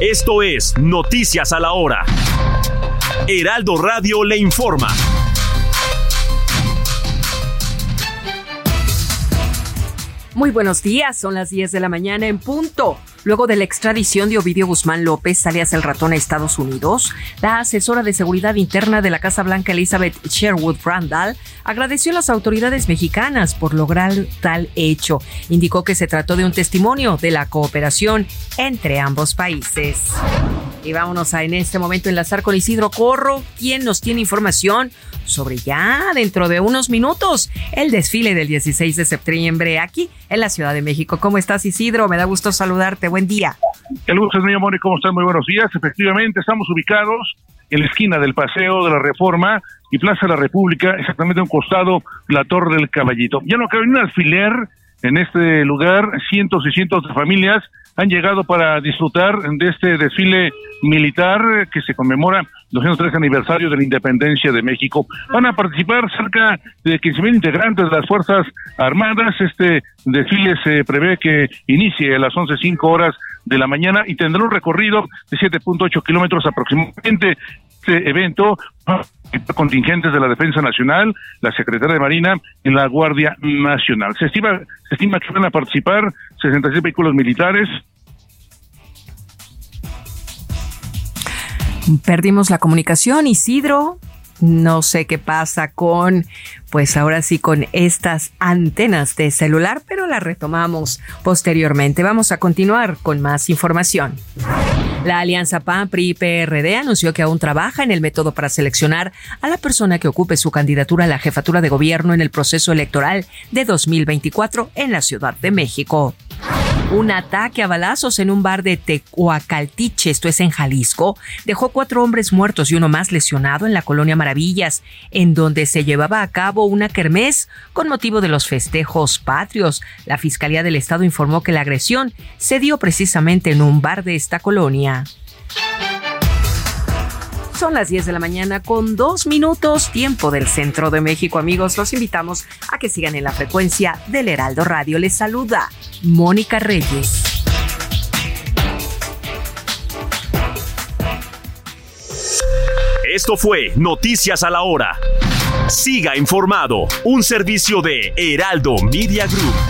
Esto es Noticias a la Hora. Heraldo Radio le informa. Muy buenos días, son las 10 de la mañana en punto. Luego de la extradición de Ovidio Guzmán López, alias el ratón a Estados Unidos, la asesora de seguridad interna de la Casa Blanca, Elizabeth Sherwood Randall, agradeció a las autoridades mexicanas por lograr tal hecho. Indicó que se trató de un testimonio de la cooperación entre ambos países. Y vámonos a en este momento enlazar con Isidro Corro, quien nos tiene información sobre ya dentro de unos minutos el desfile del 16 de septiembre aquí en la Ciudad de México. ¿Cómo estás, Isidro? Me da gusto saludarte. Buen día. El gusto es mío, Moni. ¿Cómo están? Muy buenos días. Efectivamente, estamos ubicados en la esquina del Paseo de la Reforma y Plaza de la República, exactamente a un costado la Torre del Caballito. Ya no cabe ni un alfiler en este lugar, cientos y cientos de familias han llegado para disfrutar de este desfile militar que se conmemora 203 aniversario de la independencia de México. Van a participar cerca de 15.000 integrantes de las Fuerzas Armadas. Este desfile se prevé que inicie a las 11.05 horas de la mañana y tendrá un recorrido de 7.8 kilómetros aproximadamente. Este evento contingentes de la Defensa Nacional, la Secretaría de Marina y la Guardia Nacional. Se estima, se estima que van a participar 66 vehículos militares, Perdimos la comunicación, Isidro. No sé qué pasa con, pues ahora sí, con estas antenas de celular, pero la retomamos posteriormente. Vamos a continuar con más información. La alianza PAN-PRI-PRD anunció que aún trabaja en el método para seleccionar a la persona que ocupe su candidatura a la jefatura de gobierno en el proceso electoral de 2024 en la Ciudad de México. Un ataque a balazos en un bar de Tecuacaltiche, esto es en Jalisco, dejó cuatro hombres muertos y uno más lesionado en la colonia Maravillas, en donde se llevaba a cabo una kermés con motivo de los festejos patrios. La Fiscalía del Estado informó que la agresión se dio precisamente en un bar de esta colonia. Son las 10 de la mañana con dos minutos, tiempo del centro de México, amigos. Los invitamos a que sigan en la frecuencia del Heraldo Radio. Les saluda Mónica Reyes. Esto fue Noticias a la Hora. Siga informado, un servicio de Heraldo Media Group.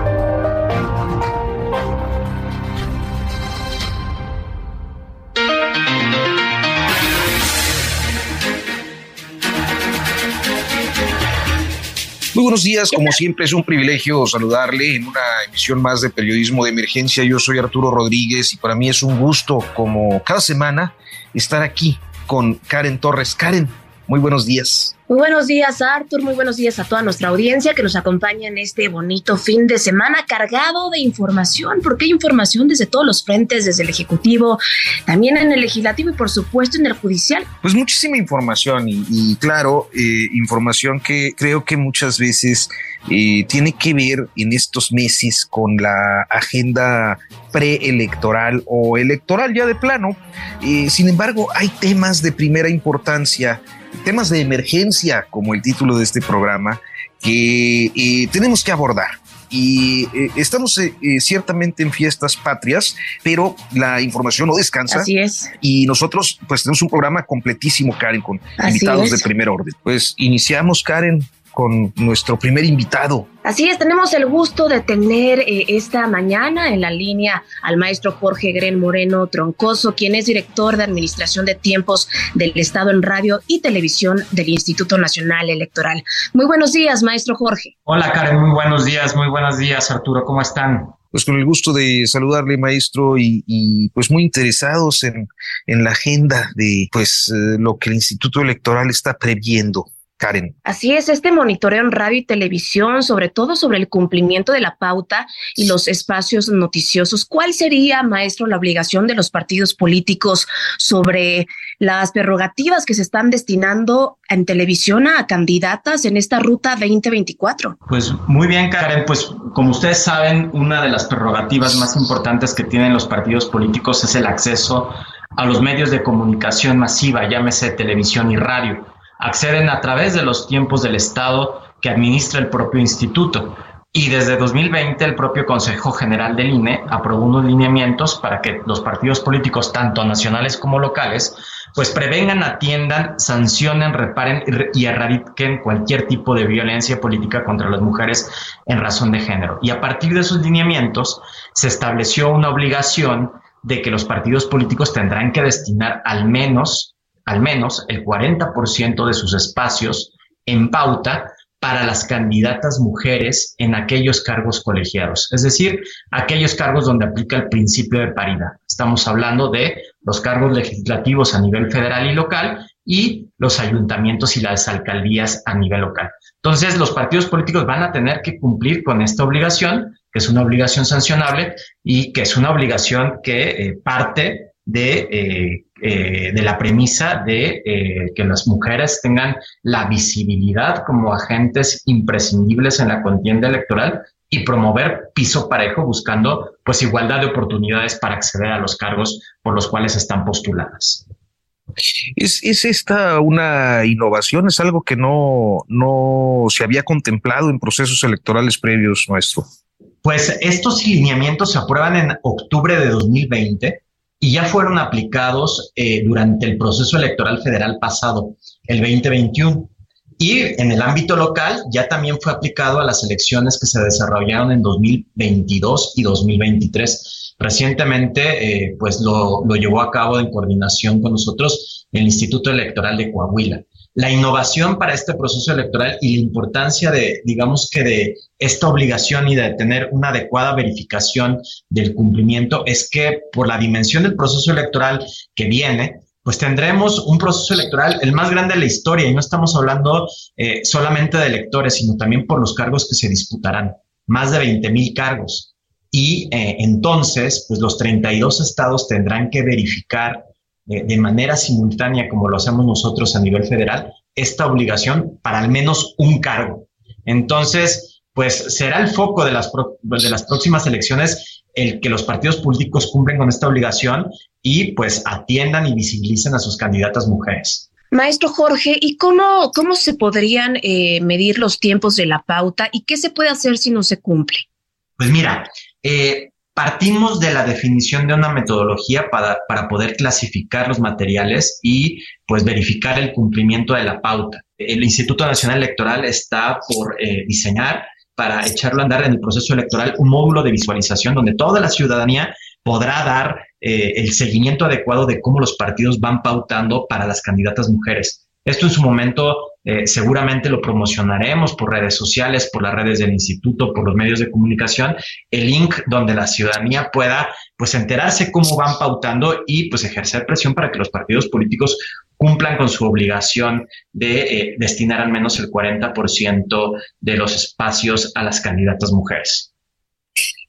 Muy buenos días, como siempre es un privilegio saludarle en una emisión más de Periodismo de Emergencia. Yo soy Arturo Rodríguez y para mí es un gusto, como cada semana, estar aquí con Karen Torres. Karen, muy buenos días. Muy buenos días, Artur. Muy buenos días a toda nuestra audiencia que nos acompaña en este bonito fin de semana cargado de información, porque hay información desde todos los frentes, desde el Ejecutivo, también en el Legislativo y, por supuesto, en el Judicial. Pues muchísima información y, claro, eh, información que creo que muchas veces eh, tiene que ver en estos meses con la agenda preelectoral o electoral ya de plano. Eh, sin embargo, hay temas de primera importancia temas de emergencia, como el título de este programa, que eh, tenemos que abordar. Y eh, estamos eh, ciertamente en fiestas patrias, pero la información no descansa. Así es. Y nosotros, pues, tenemos un programa completísimo, Karen, con invitados de primer orden. Pues iniciamos, Karen, con nuestro primer invitado. Así es, tenemos el gusto de tener eh, esta mañana en la línea al maestro Jorge Gren Moreno Troncoso, quien es director de Administración de Tiempos del Estado en Radio y Televisión del Instituto Nacional Electoral. Muy buenos días, maestro Jorge. Hola, Karen, muy buenos días, muy buenos días, Arturo, ¿cómo están? Pues con el gusto de saludarle, maestro, y, pues muy interesados en, en la agenda de pues eh, lo que el Instituto Electoral está previendo. Karen. Así es, este monitoreo en radio y televisión, sobre todo sobre el cumplimiento de la pauta y los espacios noticiosos. ¿Cuál sería, maestro, la obligación de los partidos políticos sobre las prerrogativas que se están destinando en televisión a candidatas en esta ruta 2024? Pues muy bien, Karen. Pues como ustedes saben, una de las prerrogativas más importantes que tienen los partidos políticos es el acceso a los medios de comunicación masiva, llámese televisión y radio acceden a través de los tiempos del Estado que administra el propio instituto. Y desde 2020 el propio Consejo General del INE aprobó unos lineamientos para que los partidos políticos, tanto nacionales como locales, pues prevengan, atiendan, sancionen, reparen y erradiquen cualquier tipo de violencia política contra las mujeres en razón de género. Y a partir de esos lineamientos se estableció una obligación de que los partidos políticos tendrán que destinar al menos al menos el 40% de sus espacios en pauta para las candidatas mujeres en aquellos cargos colegiados, es decir, aquellos cargos donde aplica el principio de paridad. Estamos hablando de los cargos legislativos a nivel federal y local y los ayuntamientos y las alcaldías a nivel local. Entonces, los partidos políticos van a tener que cumplir con esta obligación, que es una obligación sancionable y que es una obligación que eh, parte de eh, eh, de la premisa de eh, que las mujeres tengan la visibilidad como agentes imprescindibles en la contienda electoral y promover piso parejo buscando pues igualdad de oportunidades para acceder a los cargos por los cuales están postuladas. ¿Es, ¿Es, esta una innovación? ¿Es algo que no, no se había contemplado en procesos electorales previos, maestro? Pues estos lineamientos se aprueban en octubre de 2020 y ya fueron aplicados eh, durante el proceso electoral federal pasado, el 2021. Y en el ámbito local ya también fue aplicado a las elecciones que se desarrollaron en 2022 y 2023. Recientemente, eh, pues lo, lo llevó a cabo en coordinación con nosotros el Instituto Electoral de Coahuila la innovación para este proceso electoral y la importancia de, digamos que de esta obligación y de tener una adecuada verificación del cumplimiento es que por la dimensión del proceso electoral que viene, pues tendremos un proceso electoral el más grande de la historia y no estamos hablando eh, solamente de electores, sino también por los cargos que se disputarán, más de 20 mil cargos. Y eh, entonces, pues los 32 estados tendrán que verificar de manera simultánea, como lo hacemos nosotros a nivel federal, esta obligación para al menos un cargo. Entonces, pues será el foco de las, de las próximas elecciones el que los partidos políticos cumplen con esta obligación y pues atiendan y visibilicen a sus candidatas mujeres. Maestro Jorge, ¿y cómo, cómo se podrían eh, medir los tiempos de la pauta y qué se puede hacer si no se cumple? Pues mira, eh, Partimos de la definición de una metodología para, para, poder clasificar los materiales y pues verificar el cumplimiento de la pauta. El Instituto Nacional Electoral está por eh, diseñar para echarlo a andar en el proceso electoral un módulo de visualización donde toda la ciudadanía podrá dar eh, el seguimiento adecuado de cómo los partidos van pautando para las candidatas mujeres. Esto en su momento eh, seguramente lo promocionaremos por redes sociales, por las redes del instituto, por los medios de comunicación, el link donde la ciudadanía pueda pues enterarse cómo van pautando y pues ejercer presión para que los partidos políticos cumplan con su obligación de eh, destinar al menos el 40% de los espacios a las candidatas mujeres.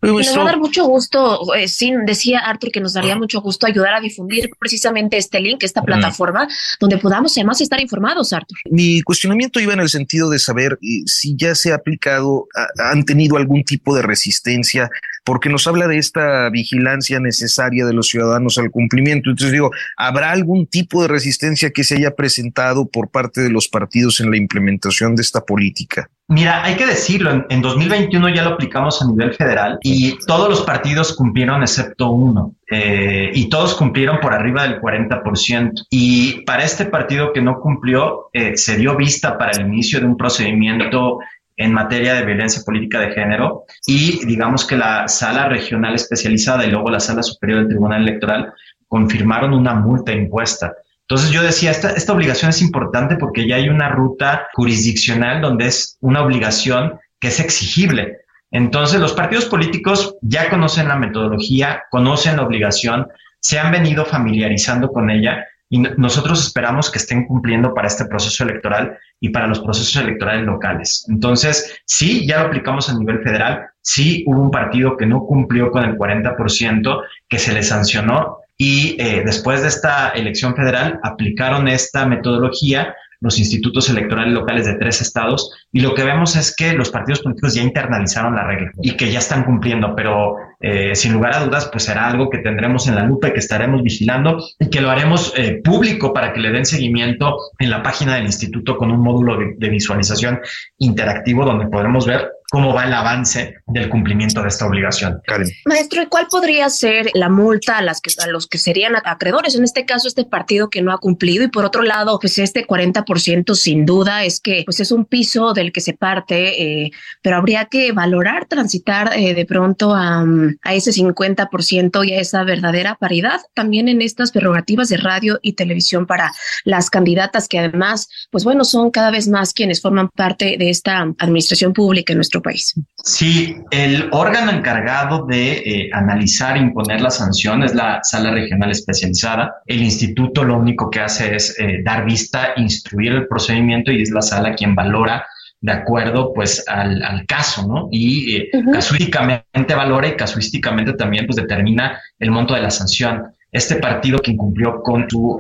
Nos va a dar mucho gusto, eh, sí, decía Arthur que nos daría mucho gusto ayudar a difundir precisamente este link, esta plataforma, donde podamos además estar informados, Arthur. Mi cuestionamiento iba en el sentido de saber eh, si ya se ha aplicado, han tenido algún tipo de resistencia, porque nos habla de esta vigilancia necesaria de los ciudadanos al cumplimiento. Entonces digo, ¿habrá algún tipo de resistencia que se haya presentado por parte de los partidos en la implementación de esta política? Mira, hay que decirlo, en, 2021 ya lo aplicamos a nivel federal y todos los partidos cumplieron excepto uno. Eh, y todos cumplieron por arriba del 40%. Y para este partido que no cumplió, eh, se dio vista para el inicio de un procedimiento en materia de violencia política de género y digamos que la sala regional especializada y luego la sala superior del Tribunal Electoral confirmaron una multa impuesta. Entonces yo decía, esta, esta obligación es importante porque ya hay una ruta jurisdiccional donde es una obligación que es exigible. Entonces los partidos políticos ya conocen la metodología, conocen la obligación, se han venido familiarizando con ella y nosotros esperamos que estén cumpliendo para este proceso electoral y para los procesos electorales locales. Entonces, sí, ya lo aplicamos a nivel federal, sí hubo un partido que no cumplió con el 40%, que se le sancionó y eh, después de esta elección federal aplicaron esta metodología los institutos electorales locales de tres estados. Y lo que vemos es que los partidos políticos ya internalizaron la regla y que ya están cumpliendo, pero eh, sin lugar a dudas pues será algo que tendremos en la lupa y que estaremos vigilando y que lo haremos eh, público para que le den seguimiento en la página del instituto con un módulo de visualización interactivo donde podremos ver cómo va el avance del cumplimiento de esta obligación. Maestro, ¿y cuál podría ser la multa a, las que, a los que serían acreedores? En este caso, este partido que no ha cumplido y por otro lado, pues este 40% sin duda es que pues es un piso del que se parte, eh, pero habría que valorar, transitar eh, de pronto a, a ese 50% y a esa verdadera paridad también en estas prerrogativas de radio y televisión para las candidatas que además, pues bueno, son cada vez más quienes forman parte de esta administración pública en nuestro país. Sí, el órgano encargado de eh, analizar e imponer la sanción es la sala regional especializada. El instituto lo único que hace es eh, dar vista, instruir el procedimiento y es la sala quien valora de acuerdo pues al, caso, ¿no? Y eh, casuísticamente valora y casuísticamente también pues determina el monto de la sanción. Este partido que incumplió con su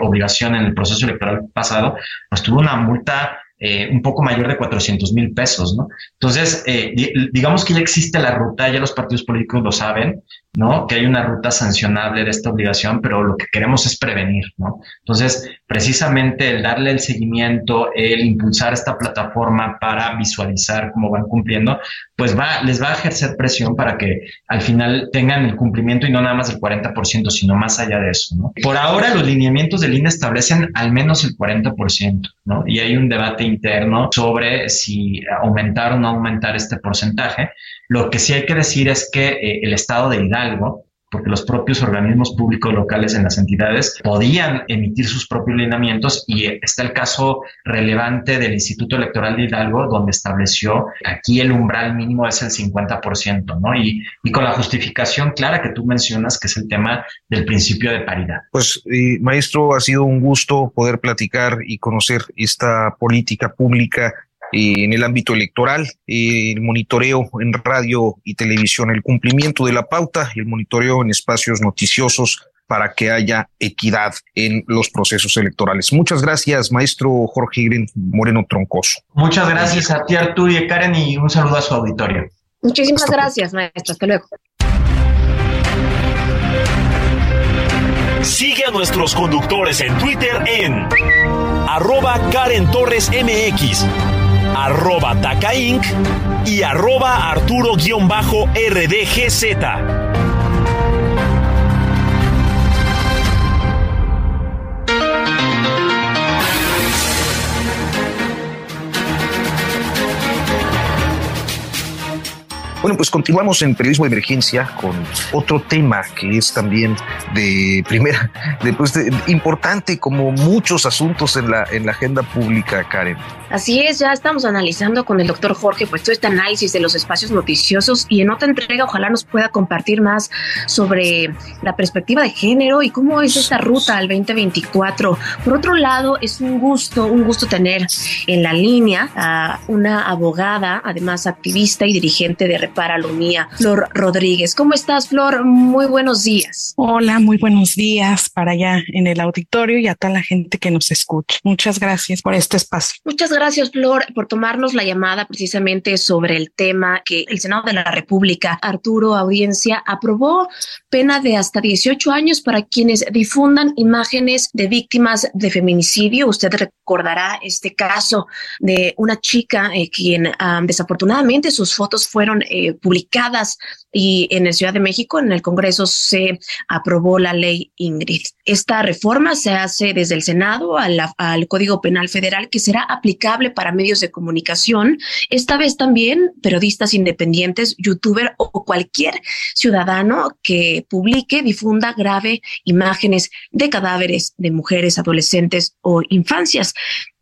obligación en el proceso electoral pasado, pues tuvo una multa eh, un poco mayor de 400 mil pesos, ¿no? Entonces, eh, digamos que ya existe la ruta, ya los partidos políticos lo saben, ¿no? Que hay una ruta sancionable de esta obligación, pero lo que queremos es prevenir, ¿no? Entonces, precisamente el darle el seguimiento, el impulsar esta plataforma para visualizar cómo van cumpliendo, pues va, les va a ejercer presión para que al final tengan el cumplimiento y no nada más el 40%, sino más allá de eso, ¿no? Por ahora, los lineamientos del INE establecen al menos el 40%, ¿no? Y hay un debate interno sobre si aumentar o no aumentar este porcentaje. Lo que sí hay que decir es que eh, el estado de Hidalgo porque los propios organismos públicos locales en las entidades podían emitir sus propios lineamientos y está el caso relevante del Instituto Electoral de Hidalgo, donde estableció aquí el umbral mínimo es el 50%, ¿no? Y, con la justificación clara que tú mencionas, que es el tema del principio de paridad. Pues, maestro, ha sido un gusto poder platicar y conocer esta política pública en el ámbito electoral, el monitoreo en radio y televisión, el cumplimiento de la pauta y el monitoreo en espacios noticiosos para que haya equidad en los procesos electorales. Muchas gracias, maestro Jorge Igren Moreno Troncoso. Muchas gracias a ti, Arturo y Karen, y un saludo a su auditorio. Muchísimas gracias, maestro. Hasta luego. Sigue a nuestros conductores en Twitter en arroba Karen Torres MX arroba Taca Inc. y arroba Arturo-RDGZ. Bueno, pues continuamos en periodismo de emergencia con otro tema que es también de primera, de, pues importante como muchos asuntos en la, en la agenda pública, Karen. Así es, ya estamos analizando con el doctor Jorge pues todo este análisis de los espacios noticiosos y en otra entrega ojalá nos pueda compartir más sobre la perspectiva de género y cómo es esta ruta al 2024. Por otro lado, es un gusto, un gusto tener en la línea a una abogada, además activista y dirigente de Repara Lumía, Flor Rodríguez. ¿Cómo estás, Flor? Muy buenos días. Hola, muy buenos días para allá en el auditorio y a toda la gente que nos escucha. Muchas gracias por este espacio. Muchas gracias, Flor, por tomarnos la llamada precisamente sobre el tema que el Senado de la República, Arturo Audiencia, aprobó pena de hasta 18 años para quienes difundan imágenes de víctimas de feminicidio. Usted recordará este caso de una chica eh, quien ah, desafortunadamente sus fotos fueron eh, publicadas y en la Ciudad de México, en el Congreso, se aprobó la ley Ingrid. Esta reforma se hace desde el Senado al Código Penal Federal que será aplicable para medios de comunicación, esta vez también periodistas independientes, youtuber o cualquier ciudadano que publique, difunda grave imágenes de cadáveres de mujeres, adolescentes o infancias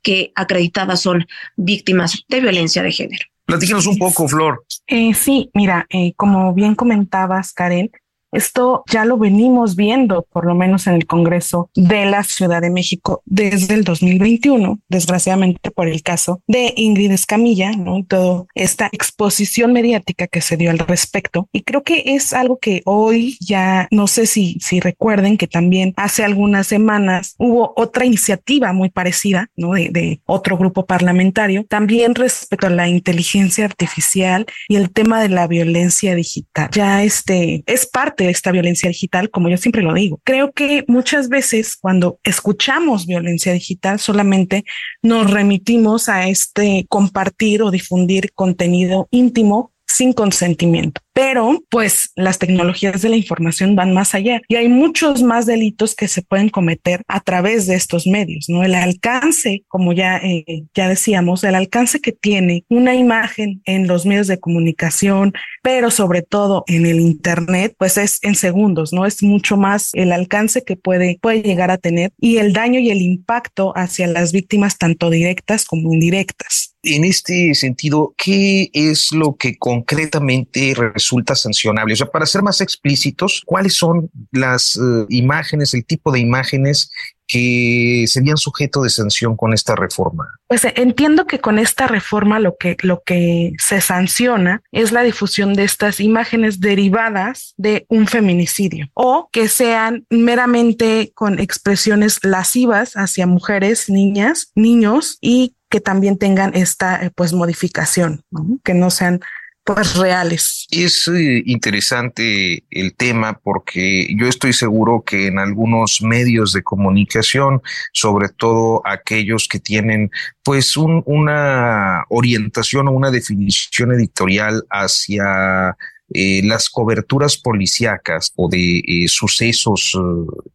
que acreditadas son víctimas de violencia de género. Platícanos un poco, Flor. Eh, sí, mira, eh, como bien comentabas, Karen, esto ya lo venimos viendo, por lo menos en el Congreso de la Ciudad de México desde el 2021, desgraciadamente por el caso de Ingrid Escamilla, ¿no? Toda esta exposición mediática que se dio al respecto. Y creo que es algo que hoy ya, no sé si, si recuerden que también hace algunas semanas hubo otra iniciativa muy parecida, ¿no? De otro grupo parlamentario, también respecto a la inteligencia artificial y el tema de la violencia digital. Ya este es parte de esta violencia digital, como yo siempre lo digo. Creo que muchas veces cuando escuchamos violencia digital solamente nos remitimos a este compartir o difundir contenido íntimo sin consentimiento. Pero pues las tecnologías de la información van más allá y hay muchos más delitos que se pueden cometer a través de estos medios, ¿no? El alcance, como ya, eh, ya decíamos, el alcance que tiene una imagen en los medios de comunicación, pero sobre todo en el Internet, pues es en segundos, ¿no? Es mucho más el alcance que puede, puede llegar a tener y el daño y el impacto hacia las víctimas, tanto directas como indirectas. En este sentido, ¿qué es lo que concretamente resulta sancionable? O sea, para ser más explícitos, ¿cuáles son las uh, imágenes, el tipo de imágenes que serían sujeto de sanción con esta reforma? Pues entiendo que con esta reforma lo que, lo que se sanciona es la difusión de estas imágenes derivadas de un feminicidio o que sean meramente con expresiones lascivas hacia mujeres, niñas, niños y que también tengan esta pues modificación, que no sean pues reales. Es eh, interesante el tema porque yo estoy seguro que en algunos medios de comunicación, sobre todo aquellos que tienen pues un, una orientación o una definición editorial hacia eh, las coberturas policíacas o de eh, sucesos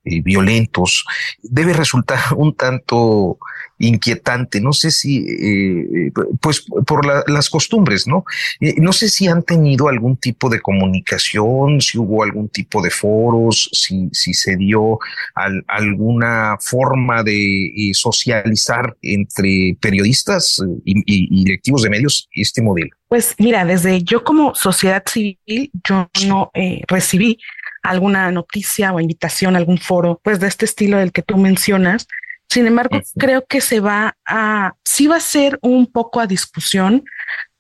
violentos debe resultar un tanto inquietante. No sé si, eh, pues por la, las costumbres, ¿no? Eh, no sé si han tenido algún tipo de comunicación, si hubo algún tipo de foros, si, si se dio al, alguna forma de eh, socializar entre periodistas y, y, directivos de medios este modelo. Pues mira, desde yo como sociedad civil, yo no eh, recibí alguna noticia o invitación a algún foro, pues de este estilo del que tú mencionas. Sin embargo, creo que se va a, sí va a ser un poco a discusión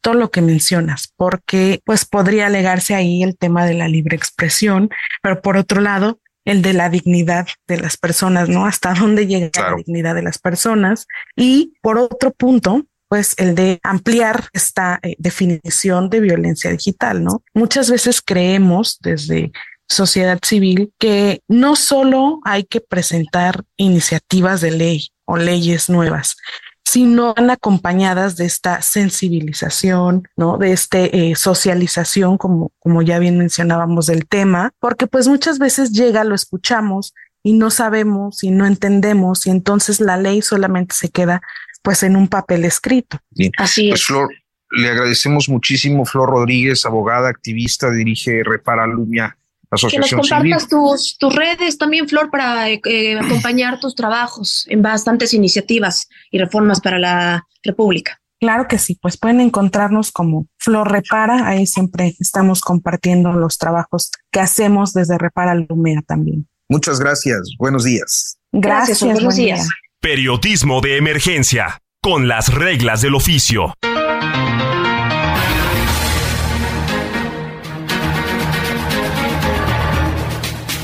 todo lo que mencionas, porque pues podría alegarse ahí el tema de la libre expresión, pero por otro lado, el de la dignidad de las personas, ¿no? Hasta dónde llega claro. la dignidad de las personas. Y por otro punto, pues el de ampliar esta eh, definición de violencia digital, ¿no? Muchas veces creemos desde sociedad civil que no solo hay que presentar iniciativas de ley o leyes nuevas, sino van acompañadas de esta sensibilización, ¿no? De este eh, socialización, como, como ya bien mencionábamos del tema, porque pues muchas veces llega, lo escuchamos y no sabemos y no entendemos y entonces la ley solamente se queda pues en un papel escrito. Bien. Así pues, es. Flor, le agradecemos muchísimo, Flor Rodríguez, abogada, activista, dirige Repara Lumia que nos compartas tus, tus, redes también, Flor, para eh, acompañar tus trabajos en bastantes iniciativas y reformas para la República. Claro que sí, pues pueden encontrarnos como Flor Repara, ahí siempre estamos compartiendo los trabajos que hacemos desde Repara Lumea también. Muchas gracias, buenos días. Gracias, gracias buenos días. Día. Periodismo de emergencia, con las reglas del oficio.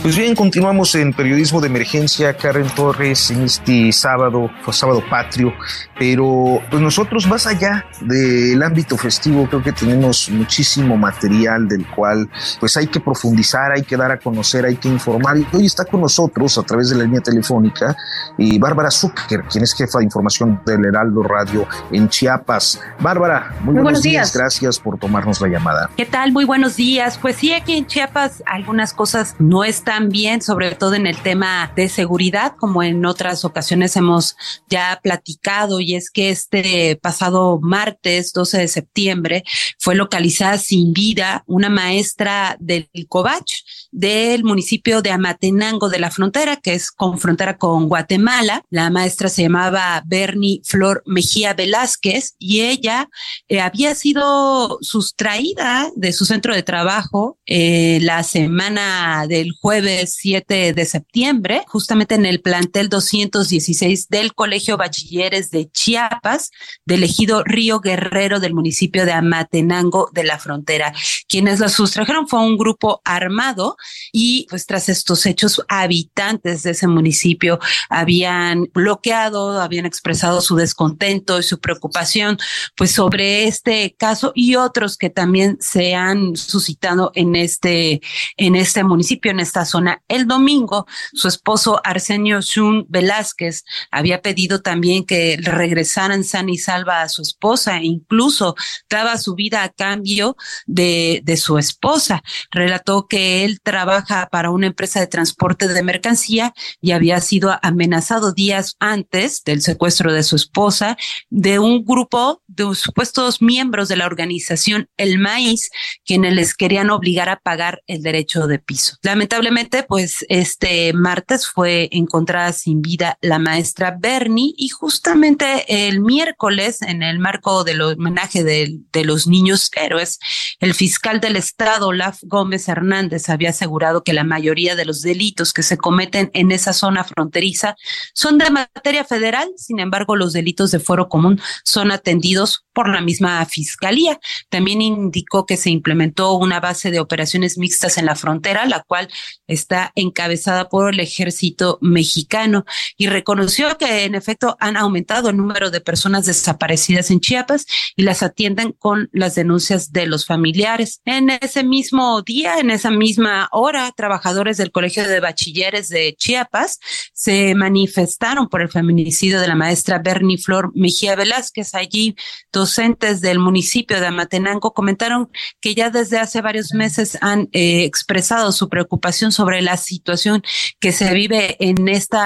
Pues bien, continuamos en periodismo de emergencia, Karen Torres, en este sábado, fue sábado patrio, pero pues nosotros más allá del ámbito festivo, creo que tenemos muchísimo material del cual pues hay que profundizar, hay que dar a conocer, hay que informar. Y hoy está con nosotros a través de la línea telefónica y Bárbara Zucker, quien es jefa de información del Heraldo Radio en Chiapas. Bárbara, muy, buenos, días. Gracias por tomarnos la llamada. ¿Qué tal? Muy buenos días. Pues sí, aquí en Chiapas algunas cosas no están también, sobre todo en el tema de seguridad, como en otras ocasiones hemos ya platicado, y es que este pasado martes 12 de septiembre fue localizada sin vida una maestra del Covach del municipio de Amatenango de la frontera, que es con frontera con Guatemala. La maestra se llamaba Bernie Flor Mejía Velázquez y ella eh, había sido sustraída de su centro de trabajo eh, la semana del jueves 7 de septiembre, justamente en el plantel 216 del Colegio Bachilleres de Chiapas, del ejido Río Guerrero del municipio de Amatenango de la frontera. Quienes la sustrajeron fue un grupo armado y pues tras estos hechos habitantes de ese municipio habían bloqueado, habían expresado su descontento y su preocupación pues sobre este caso y otros que también se han suscitado en este en este municipio en esta zona. El domingo, su esposo Arsenio Shun Velázquez había pedido también que regresaran san y salva a su esposa e incluso daba su vida a cambio de, de su esposa. Relató que él trabaja para una empresa de transporte de mercancía y había sido amenazado días antes del secuestro de su esposa de un grupo de supuestos miembros de la organización El Maíz, quienes les querían obligar a pagar el derecho de piso. Lamentablemente, pues este martes fue encontrada sin vida la maestra Bernie y justamente el miércoles, en el marco del homenaje de, de los niños héroes, el fiscal del estado, Olaf Gómez Hernández, había asegurado que la mayoría de los delitos que se cometen en esa zona fronteriza son de materia federal, sin embargo, los delitos de fuero común son atendidos por la misma fiscalía. También indicó que se implementó una base de operaciones mixtas en la frontera, la cual está encabezada por el ejército mexicano y reconoció que en efecto han aumentado el número de personas desaparecidas en Chiapas y las atienden con las denuncias de los familiares. En ese mismo día, en esa misma hora, trabajadores del Colegio de Bachilleres de Chiapas se manifestaron por el feminicidio de la maestra Bernie Flor Mejía Velázquez allí docentes del municipio de Amatenango comentaron que ya desde hace varios meses han eh, expresado su preocupación sobre la situación que se vive en este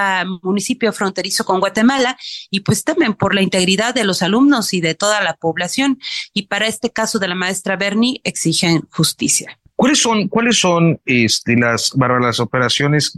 municipio fronterizo con Guatemala y pues temen por la integridad de los alumnos y de toda la población. Y para este caso de la maestra Bernie exigen justicia. ¿Cuáles son, cuáles son este, las, las operaciones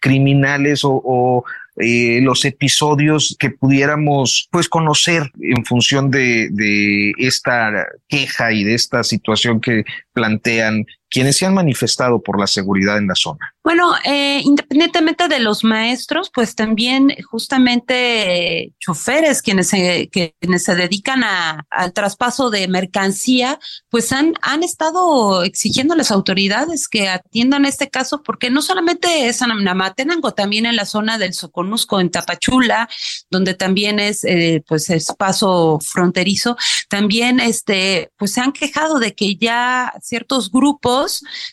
criminales o eh, los episodios que pudiéramos pues conocer en función de, de esta queja y de esta situación que plantean quienes se han manifestado por la seguridad en la zona. Bueno, eh, independientemente de los maestros, pues también justamente eh, choferes quienes se, quienes se dedican a, al traspaso de mercancía, pues han, han estado exigiendo a las autoridades que atiendan este caso, porque no solamente es en Amatenango, también en la zona del Soconusco, en Tapachula, donde también es eh, pues es fronterizo, también este, pues se han quejado de que ya ciertos grupos,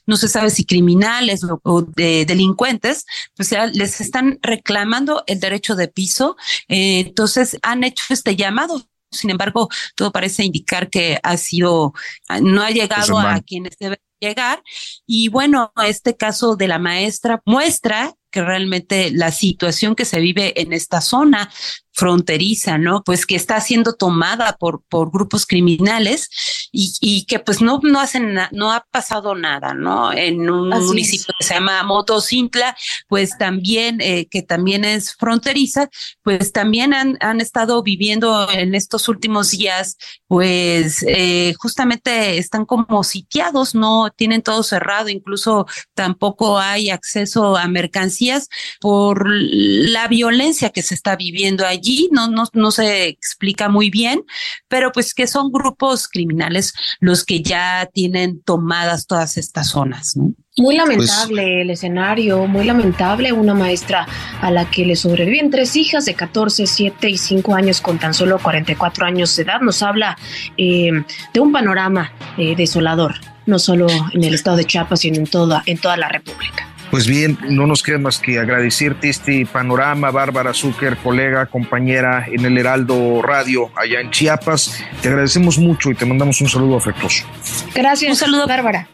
no se sabe si criminales o, de delincuentes, pues ya les están reclamando el derecho de piso. Eh, entonces han hecho este llamado sin embargo, todo parece indicar que ha sido, no ha llegado a quienes debe llegar. Y bueno, este caso de la maestra muestra que realmente la situación que se vive en esta zona fronteriza, ¿no? Pues que está siendo tomada por, por grupos criminales y, y que pues no, no hacen, no ha pasado nada, ¿no? En un municipio que se llama Motocintla, pues también, eh, que también es fronteriza, pues también han, han estado viviendo en estos últimos días, pues eh, justamente están como sitiados, no tienen todo cerrado, incluso tampoco hay acceso a mercancías por la violencia que se está viviendo allí, no, no, no se explica muy bien, pero pues que son grupos criminales los que ya tienen tomadas todas estas zonas. ¿no? Muy pues lamentable el escenario, muy lamentable. Una maestra a la que le sobreviven tres hijas de 14, 7 y 5 años con tan solo 44 años de edad nos habla eh, de un panorama eh, desolador, no solo en el estado de Chiapas, sino en toda, en toda la República. Pues bien, no nos queda más que agradecerte este panorama, Bárbara Zucker, colega, compañera en el Heraldo Radio allá en Chiapas. Te agradecemos mucho y te mandamos un saludo afectuoso. Gracias. Un saludo, Bárbara.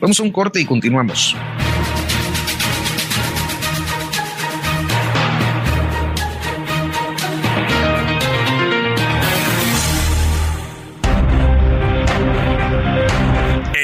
Vamos a un corte y continuamos.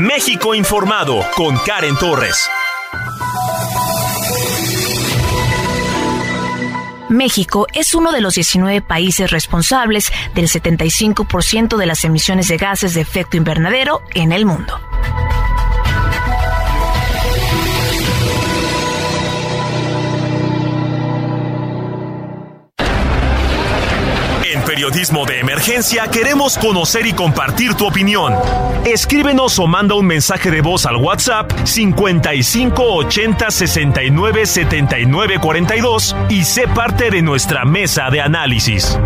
México informado con Karen Torres. México es uno de los 19 países responsables del 75% de las emisiones de gases de efecto invernadero en el mundo. Periodismo de Emergencia queremos conocer y compartir tu opinión. Escríbenos o manda un mensaje de voz al WhatsApp 55 80 69 79 42 y sé parte de nuestra mesa de análisis.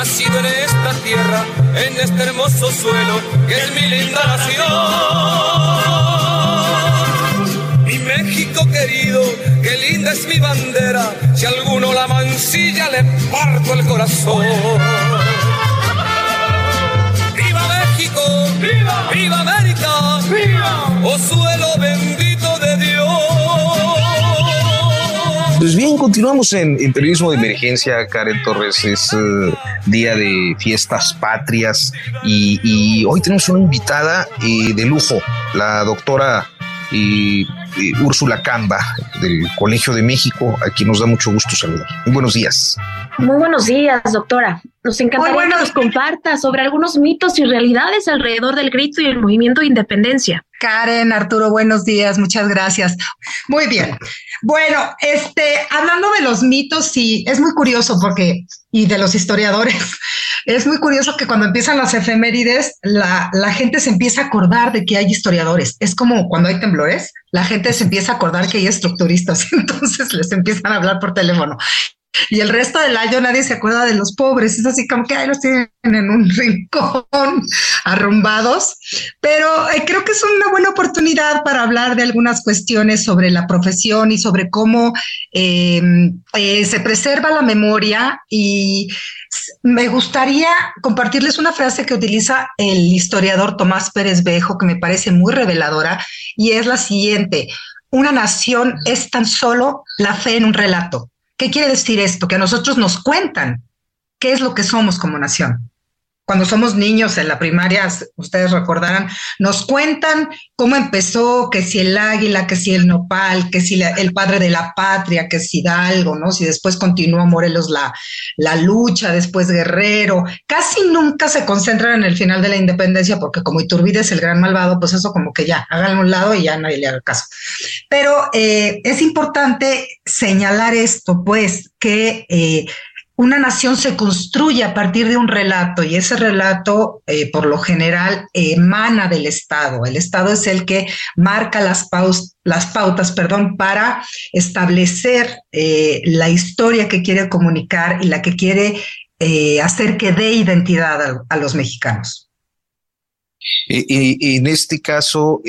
Nacido en esta tierra, en este hermoso suelo que es mi linda nación. Mi México querido, qué linda es mi bandera, si alguno la mancilla le parto el corazón. ¡Viva México! ¡Viva! ¡Viva América! ¡Viva! ¡Oh suelo bendito pues bien, continuamos en, periodismo de emergencia. Karen Torres es eh, día de fiestas patrias y, hoy tenemos una invitada eh, de lujo, la doctora eh, Úrsula Camba del Colegio de México, a quien nos da mucho gusto saludar. Muy buenos días. Muy buenos días, doctora. Nos encantaría que nos comparta sobre algunos mitos y realidades alrededor del grito y el movimiento de independencia. Karen, Arturo, buenos días, muchas gracias. Muy bien. Bueno, este, hablando de los mitos, sí, es muy curioso porque, y de los historiadores, es muy curioso que cuando empiezan las efemérides, la, la gente se empieza a acordar de que hay historiadores. Es como cuando hay temblores, la gente se empieza a acordar que hay estructuristas, entonces les empiezan a hablar por teléfono. Y el resto del año nadie se acuerda de los pobres. Es así como que ahí los tienen en un rincón arrumbados. Pero eh, creo que es una buena oportunidad para hablar de algunas cuestiones sobre la profesión y sobre cómo em, eh, se preserva la memoria. Y me gustaría compartirles una frase que utiliza el historiador Tomás Pérez Bejo, que me parece muy reveladora, y es la siguiente. Una nación es tan solo la fe en un relato ¿Qué quiere decir esto? Que a nosotros nos cuentan qué es lo que somos como nación. Cuando somos niños en la primaria, ustedes recordarán, nos cuentan cómo empezó, que si el águila, que si el nopal, que si el padre de la patria, que si Hidalgo, ¿no? Si después continuó Morelos la, la lucha, después Guerrero. Casi nunca se concentran en el final de la independencia porque como Iturbide es el gran malvado, pues eso como que ya, háganlo un lado y ya nadie le haga caso. Pero eh, es importante señalar esto, pues, que eh, una nación se construye a partir de un relato y ese relato eh, por lo general emana del Estado. El Estado es el que marca las, las pautas perdón, para establecer eh, la historia que quiere comunicar y la que quiere eh, hacer que dé identidad a, los mexicanos. Y, en este caso,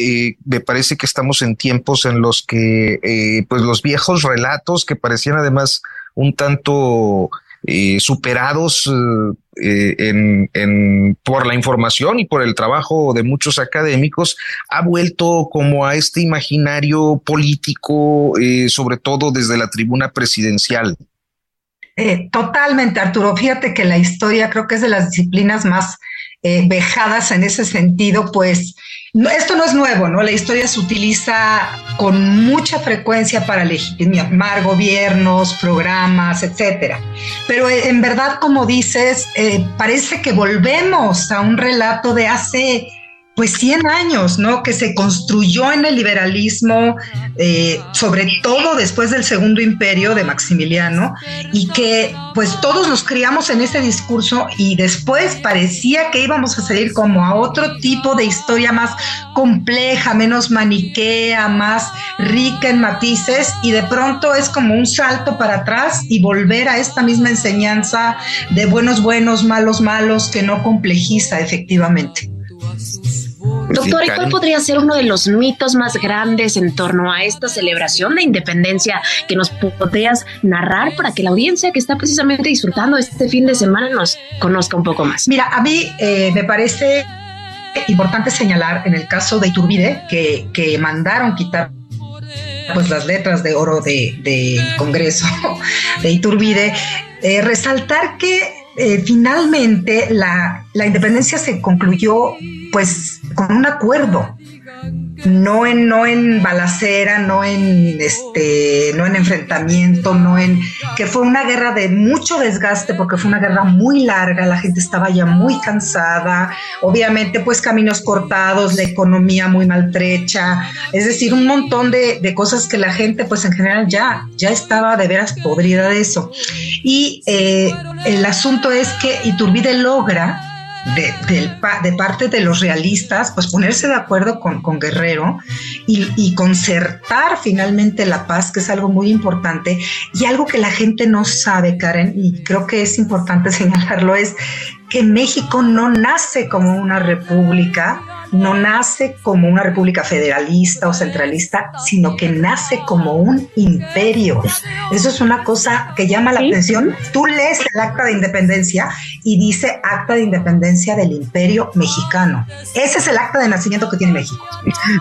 me parece que estamos en tiempos en los que pues los viejos relatos que parecían además un tanto eh, superados eh, por la información y por el trabajo de muchos académicos, ha vuelto como a este imaginario político, eh, sobre todo desde la tribuna presidencial. totalmente, Arturo. Fíjate que la historia creo que es de las disciplinas más vejadas en ese sentido, pues esto no es nuevo, ¿no? La historia se utiliza con mucha frecuencia para legitimar gobiernos, programas, etcétera. Pero eh, en verdad, como dices, eh, parece que volvemos a un relato de hace pues 100 años, ¿no? Que se construyó en el liberalismo, eh, sobre todo después del Segundo Imperio de Maximiliano, y que pues todos nos criamos en ese discurso y después parecía que íbamos a salir como a otro tipo de historia más compleja, menos maniquea, más rica en matices, y de pronto es como un salto para atrás y volver a esta misma enseñanza de buenos buenos, malos malos, que no complejiza efectivamente. Doctor, ¿y cuál podría ser uno de los mitos más grandes en torno a esta celebración de independencia que nos podrías narrar para que la audiencia que está precisamente disfrutando este fin de semana nos conozca un poco más? Mira, a mí eh, me parece importante señalar en el caso de Iturbide que, que mandaron quitar pues las letras de oro del de Congreso de Iturbide, eh, resaltar que eh, finalmente la, la, independencia se concluyó pues con un acuerdo no en, no en balacera, no en este, no en enfrentamiento, no en que fue una guerra de mucho desgaste porque fue una guerra muy larga, la gente estaba ya muy cansada, obviamente pues caminos cortados, la economía muy maltrecha, es decir, un montón de, de cosas que la gente pues en general ya, ya estaba de veras podrida de eso. Y eh, el asunto es que Iturbide logra de, de, parte de los realistas, pues ponerse de acuerdo con, con Guerrero y, y, concertar finalmente la paz, que es algo muy importante, y algo que la gente no sabe, Karen, y creo que es importante señalarlo, es que México no nace como una república, no nace como una república federalista o centralista, sino que nace como un imperio. Eso es una cosa que llama la atención. Tú lees el acta de independencia y dice acta de independencia del imperio mexicano. Ese es el acta de nacimiento que tiene México.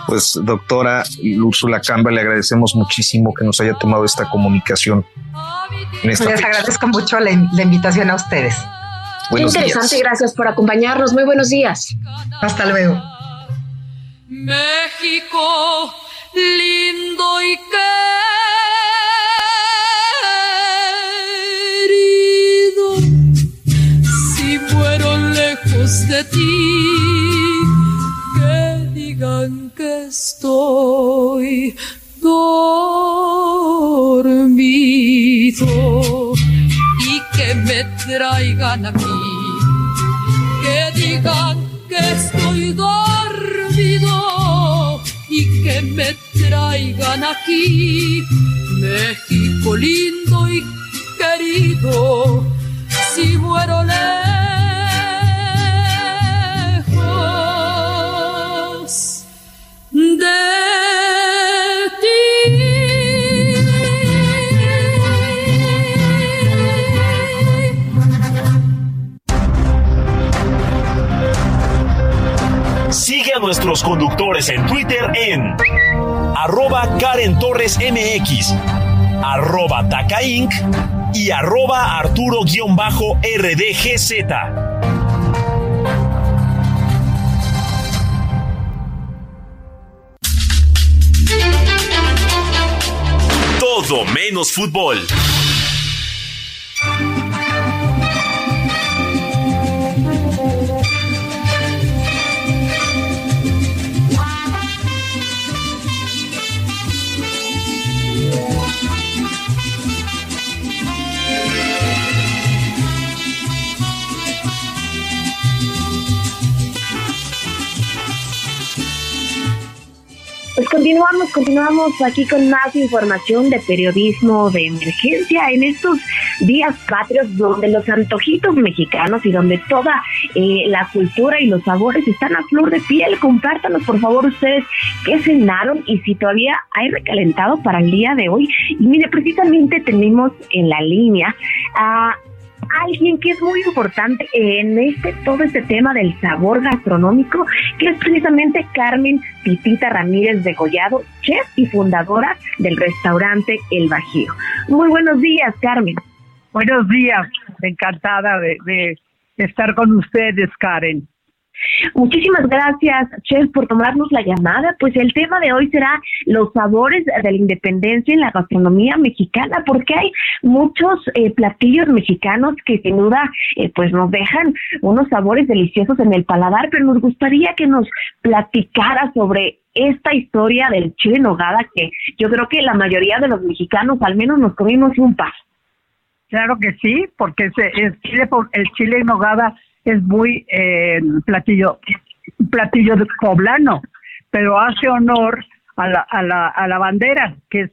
Pues doctora Úrsula Camba, le agradecemos muchísimo que nos haya tomado esta comunicación. Les agradezco mucho la, invitación a ustedes. Qué interesante, gracias por acompañarnos. Muy buenos días. Hasta luego. México lindo y querido, si muero lejos de ti, que digan que estoy dormido y que me traigan aquí, que digan que estoy dormido y que me traigan aquí, México lindo y querido, si muero nuestros conductores en Twitter en arroba Karen Torres MX, arroba Taca Inc. y arroba Arturo-RDGZ. Todo menos fútbol. Continuamos, continuamos aquí con más información de periodismo de emergencia en estos días patrios donde los antojitos mexicanos y donde toda eh, la cultura y los sabores están a flor de piel. Compártanos por favor ustedes qué cenaron y si todavía hay recalentado para el día de hoy. Y mire, precisamente tenemos en la línea a alguien que es muy importante en este todo este tema del sabor gastronómico, que es precisamente Carmen Pipita Ramírez de Gollado, chef y fundadora del restaurante El Bajío. Muy buenos días, Carmen. Buenos días, encantada de, de estar con ustedes, Karen. Muchísimas gracias, Chef, por tomarnos la llamada. Pues el tema de hoy será los sabores de la independencia en la gastronomía mexicana, porque hay muchos eh, platillos mexicanos que sin duda eh, pues nos dejan unos sabores deliciosos en el paladar, pero nos gustaría que nos platicara sobre esta historia del chile nogada que yo creo que la mayoría de los mexicanos al menos nos comimos un par. Claro que sí, porque ese, el chile el chile nogada es muy eh, platillo, platillo poblano, pero hace honor a la, a, la, a la bandera, que es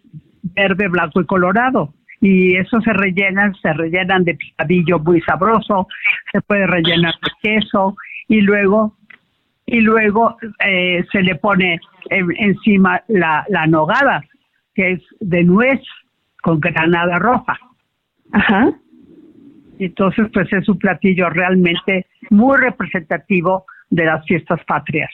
verde, blanco y colorado. Y eso se rellenan, se rellenan de picadillo muy sabroso, se puede rellenar de queso y luego y luego eh, se le pone encima la, la nogada, que es de nuez con granada roja. Ajá. Entonces, pues es un platillo realmente muy representativo de las fiestas patrias.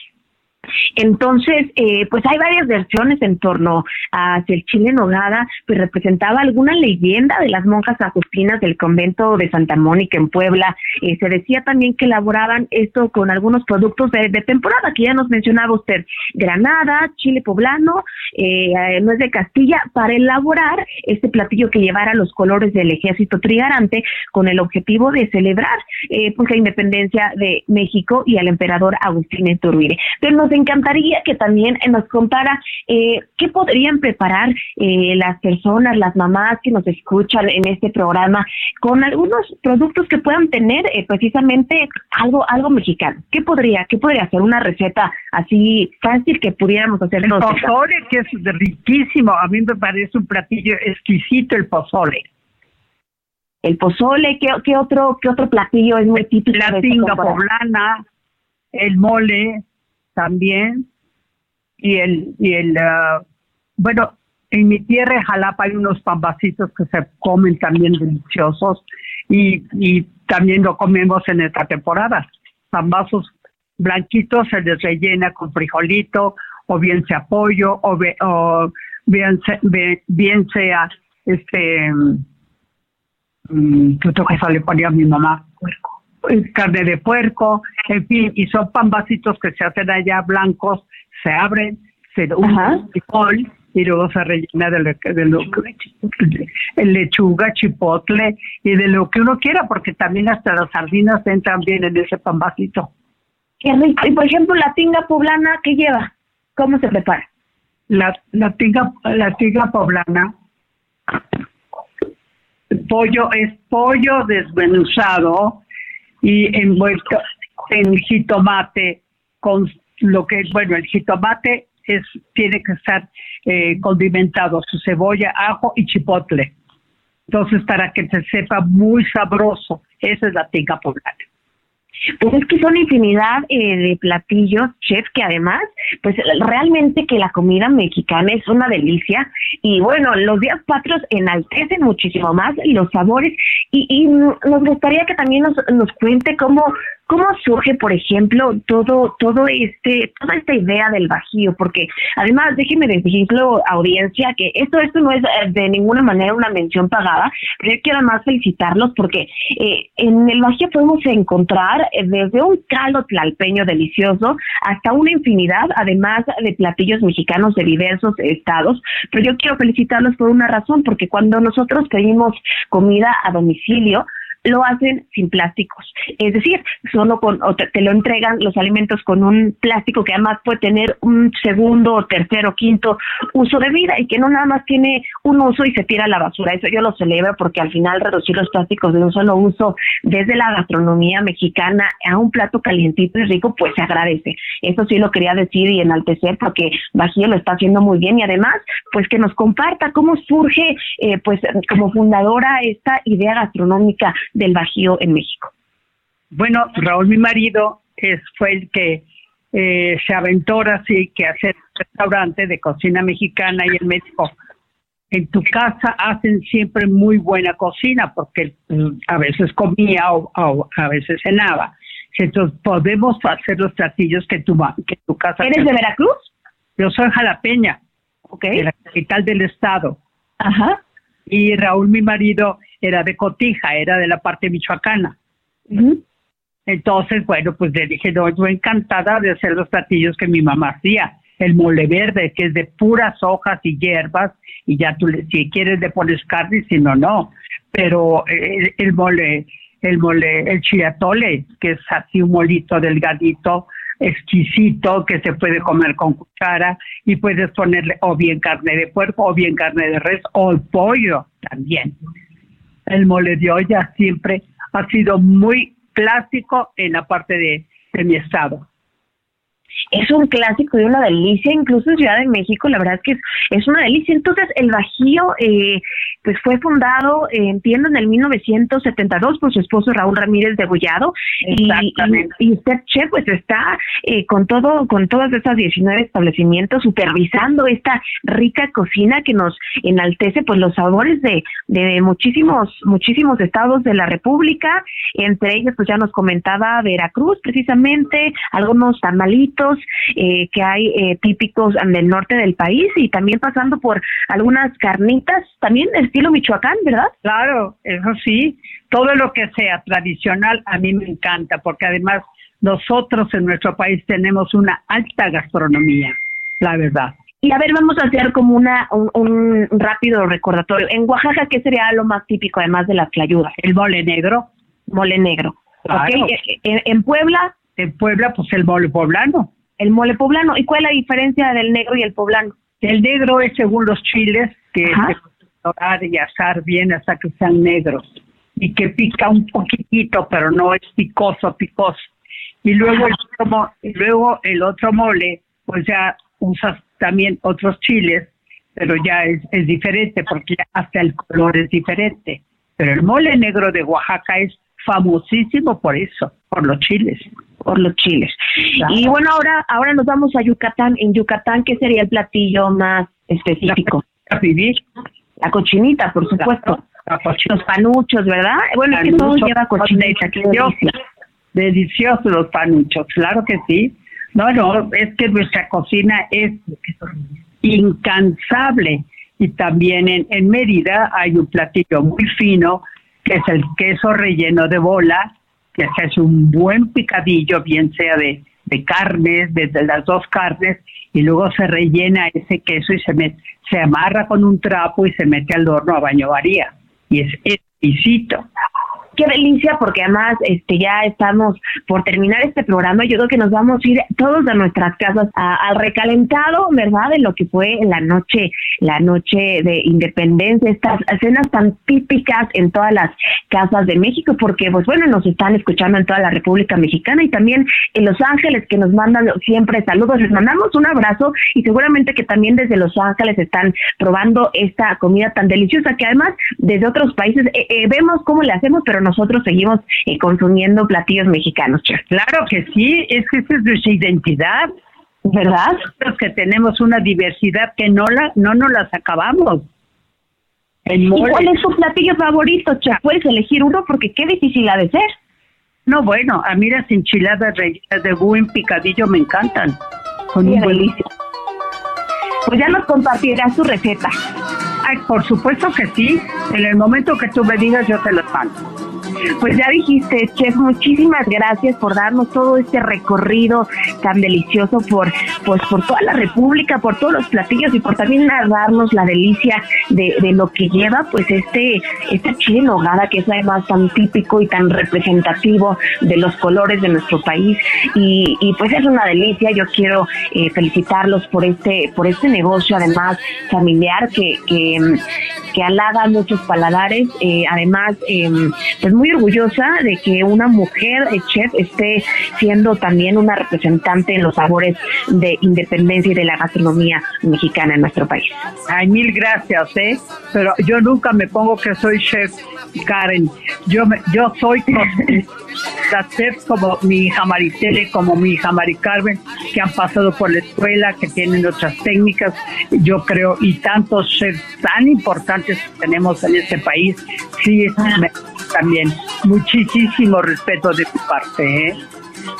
Entonces, eh, pues hay varias versiones en torno a si el chile nogada pues representaba alguna leyenda de las monjas agustinas del convento de Santa Mónica en Puebla. Eh, se decía también que elaboraban esto con algunos productos de, temporada, que ya nos mencionaba usted, granada, chile poblano, eh, nuez de Castilla, para elaborar este platillo que llevara los colores del ejército trigarante con el objetivo de celebrar eh, pues la independencia de México y al emperador Agustín Iturbide. Pero nos encantaría que también nos contara eh, qué podrían preparar eh, las personas, las mamás que nos escuchan en este programa con algunos productos que puedan tener eh, precisamente algo algo mexicano. ¿Qué podría qué podría ser una receta así fácil que pudiéramos hacer? El pozole que es riquísimo, a mí me parece un platillo exquisito el pozole. El pozole, ¿qué, qué otro qué otro platillo es muy típico? La tinga poblana, el mole, también. Y el, y el ah, bueno, en mi tierra, Jalapa, hay unos pambacitos que se comen también deliciosos y, y también lo comemos en esta temporada. Pambazos blanquitos se les rellena con frijolito o bien sea pollo o, o bien, bien, sea este mmm, que le ponía mi mamá puerco carne de puerco, en fin, y son pambacitos que se hacen allá blancos, se abren, se usan y luego se rellena de, lo, de lechuga, chipotle y de lo que uno quiera, porque también hasta las sardinas entran bien en ese pambacito. Qué rico. Y por ejemplo, la tinga poblana, ¿qué lleva? ¿Cómo se prepara? La, la tinga, la tinga poblana, pollo es pollo desmenuzado, y envuelto en jitomate con lo que es, bueno, el jitomate es, tiene que estar eh, condimentado, su cebolla, ajo y chipotle. Entonces, para que se sepa muy sabroso, esa es la tinga poblana. Pues es que son infinidad eh, de platillos, chef, que además, pues realmente que la comida mexicana es una delicia. Y bueno, los días patrios enaltecen muchísimo más los sabores. Y, y nos gustaría que también nos, nos cuente cómo, ¿Cómo surge, por ejemplo, todo, todo este, toda esta idea del Bajío? Porque además, déjeme decirlo, audiencia, que esto, esto no es eh, de ninguna manera una mención pagada, pero yo quiero además felicitarlos porque eh, en el Bajío podemos encontrar eh, desde un caldo tlalpeño delicioso hasta una infinidad, además de platillos mexicanos de diversos estados. Pero yo quiero felicitarlos por una razón, porque cuando nosotros pedimos comida a domicilio, lo hacen sin plásticos. Es decir, solo con, o te, lo entregan los alimentos con un plástico que además puede tener un segundo, tercero, quinto uso de vida y que no nada más tiene un uso y se tira a la basura. Eso yo lo celebro porque al final reducir los plásticos de un solo uso desde la gastronomía mexicana a un plato calientito y rico, pues se agradece. Eso sí lo quería decir y enaltecer porque Bajío lo está haciendo muy bien y además, pues que nos comparta cómo surge, eh, pues como fundadora esta idea gastronómica del Bajío en México? Bueno, Raúl, mi marido, es, fue el que eh, se aventó así que hacer restaurante de cocina mexicana y él me dijo, en tu casa hacen siempre muy buena cocina porque mm, a veces comía o, a veces cenaba. Entonces podemos hacer los platillos que tu, que tu casa... ¿Eres de Veracruz? Yo soy jalapeña, okay. de la capital del estado. Ajá. Y Raúl, mi marido, era de Cotija, era de la parte michoacana. Entonces, bueno, pues le dije, no, yo encantada de hacer los platillos que mi mamá hacía. El mole verde, que es de puras hojas y hierbas, y ya tú, si quieres, le pones carne, si no, no. Pero eh, el, mole, el mole, el chiatole, que es así un molito delgadito, exquisito, que se puede comer con cuchara, y puedes ponerle o bien carne de puerco, o bien carne de res, o pollo también el mole de olla siempre ha sido muy clásico en la parte de, de mi estado es un clásico y una delicia, incluso en Ciudad de México, la verdad es que es, es una delicia. Entonces, el Bajío, eh, pues fue fundado, eh, entiendo, en el 1972 por su esposo Raúl Ramírez de Gollado. Y, y, usted, Che, pues está eh, con todo, con todas esas 19 establecimientos supervisando esta rica cocina que nos enaltece, pues los sabores de, de muchísimos, muchísimos estados de la República. Entre ellos, pues ya nos comentaba Veracruz, precisamente, algunos tamalitos eh, que hay eh, típicos del norte del país y también pasando por algunas carnitas, también estilo Michoacán, ¿verdad? Claro, eso sí, todo lo que sea tradicional a mí me encanta porque además nosotros en nuestro país tenemos una alta gastronomía, la verdad. Y a ver, vamos a hacer como una un, rápido recordatorio. En Oaxaca, ¿qué sería lo más típico además de las clayudas? El mole negro. Mole negro. Eh, en Puebla. En Puebla, pues el mole poblano el mole poblano. ¿Y cuál es la diferencia del negro y el poblano? El negro es según los chiles que se dorar y asar bien hasta que sean negros y que pica un poquitito, pero no es picoso, picoso. Y luego el otro, luego el otro mole, pues ya usas también otros chiles, pero ya es, es diferente porque hasta el color es diferente. Pero el mole negro de Oaxaca es famosísimo por eso, por los chiles por los chiles. Y bueno, ahora ahora nos vamos a Yucatán. En Yucatán, ¿qué sería el platillo más específico? La, la cochinita, por supuesto. Los panuchos, ¿verdad? Bueno, es que todo lleva cochinita. Qué delicia. Deliciosos los panuchos, claro que sí. No, no, es que nuestra cocina es incansable. Y también en, en Mérida hay un platillo muy fino, que es el queso relleno de bola, que se hace un buen picadillo, bien sea de, de carnes, desde las dos carnes, y luego se rellena ese queso y se, se amarra con un trapo y se mete al horno a baño varía. Y es exquisito qué delicia, porque además este ya estamos por terminar este programa. Yo creo que nos vamos a ir todos a nuestras casas al recalentado, ¿verdad? De lo que fue la noche, la noche de independencia, estas escenas tan típicas en todas las casas de México, porque pues bueno, nos están escuchando en toda la República Mexicana y también en Los Ángeles que nos mandan siempre saludos. Les mandamos un abrazo y seguramente que también desde Los Ángeles están probando esta comida tan deliciosa que además desde otros países eh, eh, vemos cómo le hacemos, pero nosotros seguimos eh, consumiendo platillos mexicanos, Claro que sí, es que esa es nuestra identidad. ¿Verdad? Nosotros que tenemos una diversidad que no la no nos las acabamos. ¿Y cuál es tu platillo favorito, Chef? Puedes elegir uno porque qué difícil ha de ser. No, bueno, a mí las enchiladas de buen picadillo me encantan. Son un delicia. Pues ya nos compartirás tu receta. Ay, por supuesto que sí. En el momento que tú me digas, yo te las mando. Pues ya dijiste, chef, muchísimas gracias por darnos todo este recorrido tan delicioso por, pues, por toda la República, por todos los platillos y por también darnos la delicia de, lo que lleva, pues, este, este chile en nogada que es además tan típico y tan representativo de los colores de nuestro país y, y pues es una delicia. Yo quiero eh, felicitarlos por este, por este negocio, además familiar que, que, que muchos paladares, eh, además, eh, pues muy orgullosa de que una mujer chef esté siendo también una representante en los sabores de independencia y de la gastronomía mexicana en nuestro país. Ay, mil gracias, ¿eh? Pero yo nunca me pongo que soy chef, Karen. Yo, me, yo soy las chefs como mi hija Maricele, como mi hija Mari Carmen, que han pasado por la escuela, que tienen otras técnicas, yo creo, y tantos chefs tan importantes que tenemos en este país, sí, también muchísimo respeto de tu parte. ¿eh?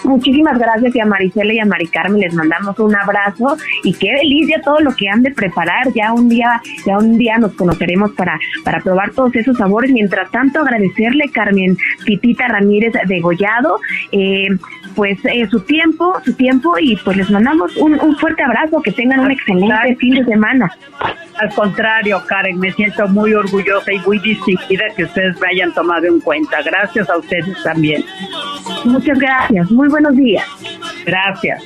Muchísimas gracias y a Maricela y a Mari Carmen les mandamos un abrazo y qué delicia todo lo que han de preparar. Ya un día, ya un día nos conoceremos para, para probar todos esos sabores. Mientras tanto, agradecerle Carmen Titita Ramírez de Gollado, eh, pues eh, su tiempo, su tiempo y pues les mandamos un, un fuerte abrazo, que tengan un excelente fin de semana. Al contrario, Karen, me siento muy orgullosa y muy distinguida que ustedes me hayan tomado en cuenta. Gracias a ustedes también. Muchas gracias. Muy buenos días. Gracias.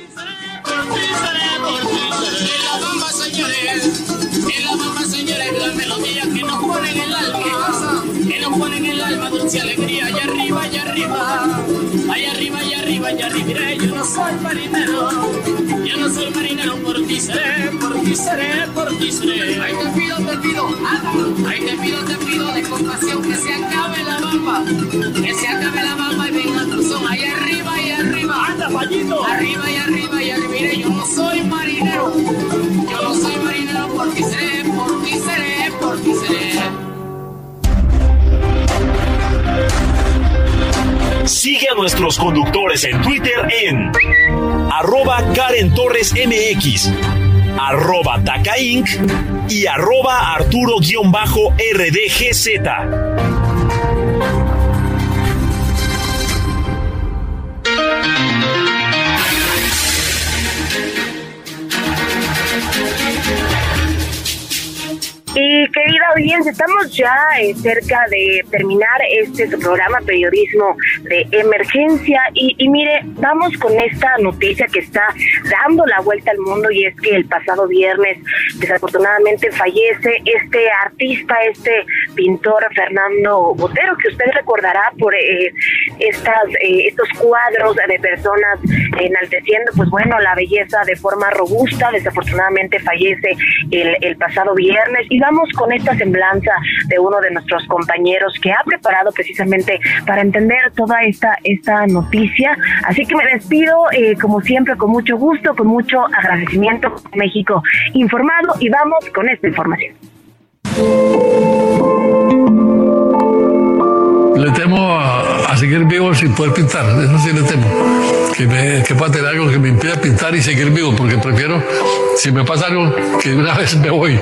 Que nos pone en el alma dulce alegría, allá arriba, allá arriba, allá arriba, allá arriba, allá arriba, yo no soy marinero, yo no soy marinero, por ti seré, por ti seré, por ti seré. Ahí te pido, te pido, ahí te pido, te pido de compasión que se acabe la bamba, que se acabe la bamba y venga tu son, allá arriba, allá arriba, anda fallito, arriba y arriba, y arriba, yo no soy marinero, yo no soy marinero, por ti seré, por ti seré, por ti seré. Nuestros conductores en Twitter en arroba Karen Torres MX, arroba Taca Inc. y arroba Arturo-RDGZ. Y querida audiencia, estamos ya eh, cerca de terminar este programa periodismo de emergencia. Y, y mire, vamos con esta noticia que está dando la vuelta al mundo y es que el pasado viernes desafortunadamente fallece este artista, este pintor Fernando Botero, que usted recordará por eh, estas, eh, estos cuadros de personas enalteciendo, pues bueno, la belleza de forma robusta, desafortunadamente fallece el, pasado viernes vamos con esta semblanza de uno de nuestros compañeros que ha preparado precisamente para entender toda esta, esta noticia. Así que me despido, eh, como siempre, con mucho gusto, con mucho agradecimiento, México informado, y vamos con esta información. Le temo a, a seguir vivo sin poder pintar, eso sí le temo. Que, me, que pueda tener algo que me impida pintar y seguir vivo, porque prefiero, si me pasa algo, que una vez me voy,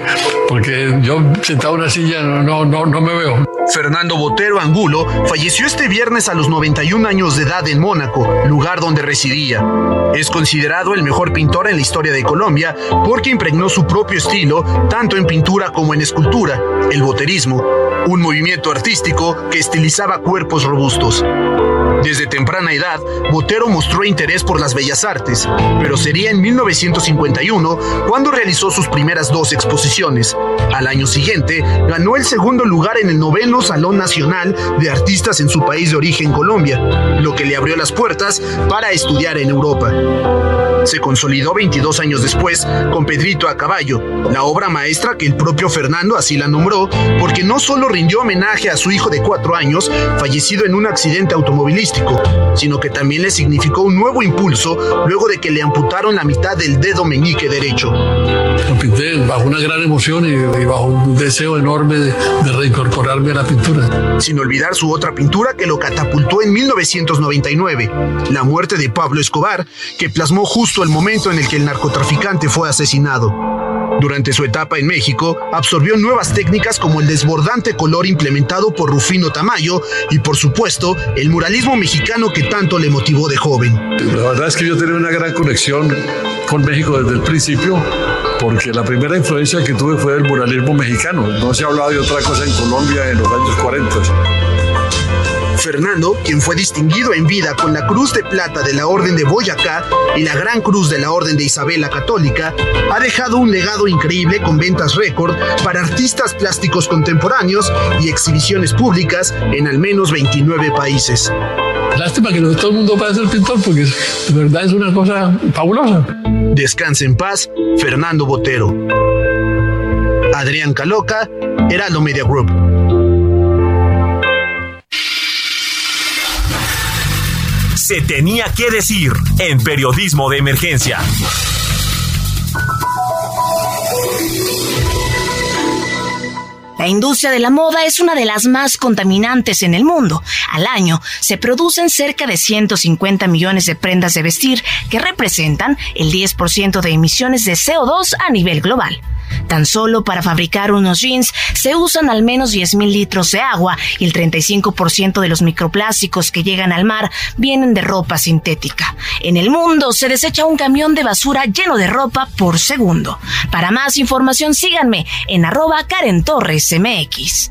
porque yo sentado en una silla no, no, no, me veo. Fernando Botero Angulo falleció este viernes a los 91 años de edad en Mónaco, lugar donde residía. Es considerado el mejor pintor en la historia de Colombia porque impregnó su propio estilo tanto en pintura como en escultura, el boterismo, un movimiento artístico que estilizaba cuerpos robustos. Desde temprana edad, Botero mostró interés por las bellas artes, pero sería en 1951 cuando realizó sus primeras dos exposiciones. Al año siguiente, ganó el segundo lugar en el noveno Salón Nacional de Artistas en su país de origen, Colombia, lo que le abrió las puertas para estudiar en Europa. Se consolidó 22 años después con Pedrito a caballo, la obra maestra que el propio Fernando así la nombró, porque no solo rindió homenaje a su hijo de cuatro años, fallecido en un accidente automovilístico, sino que también le significó un nuevo impulso luego de que le amputaron la mitad del dedo meñique derecho. Lo pinté bajo una gran emoción y, bajo un deseo enorme de, de reincorporarme a la pintura. Sin olvidar su otra pintura que lo catapultó en 1999, La muerte de Pablo Escobar, que plasmó justo el momento en el que el narcotraficante fue asesinado. Durante su etapa en México, absorbió nuevas técnicas como el desbordante color implementado por Rufino Tamayo y, por supuesto, el muralismo mexicano que tanto le motivó de joven. La verdad es que yo tenía una gran conexión con México desde el principio, porque la primera influencia que tuve fue el muralismo mexicano. No se ha hablado de otra cosa en Colombia en los años 40. Fernando, quien fue distinguido en vida con la Cruz de Plata de la Orden de Boyacá y la Gran Cruz de la Orden de Isabel la Católica, ha dejado un legado increíble con ventas récord para artistas plásticos contemporáneos y exhibiciones públicas en al menos 29 países. Lástima que no todo el mundo pueda ser pintor porque de verdad es una cosa fabulosa. Descanse en paz, Fernando Botero. Adrián Caloca, Heraldo Media Group. Se tenía que decir en periodismo de emergencia. La industria de la moda es una de las más contaminantes en el mundo. Al año se producen cerca de 150 millones de prendas de vestir que representan el 10% de emisiones de CO2 a nivel global. Tan solo para fabricar unos jeans se usan al menos 10.000 litros de agua y el 35% de los microplásticos que llegan al mar vienen de ropa sintética. En el mundo se desecha un camión de basura lleno de ropa por segundo. Para más información síganme en arroba Karen Torres MX.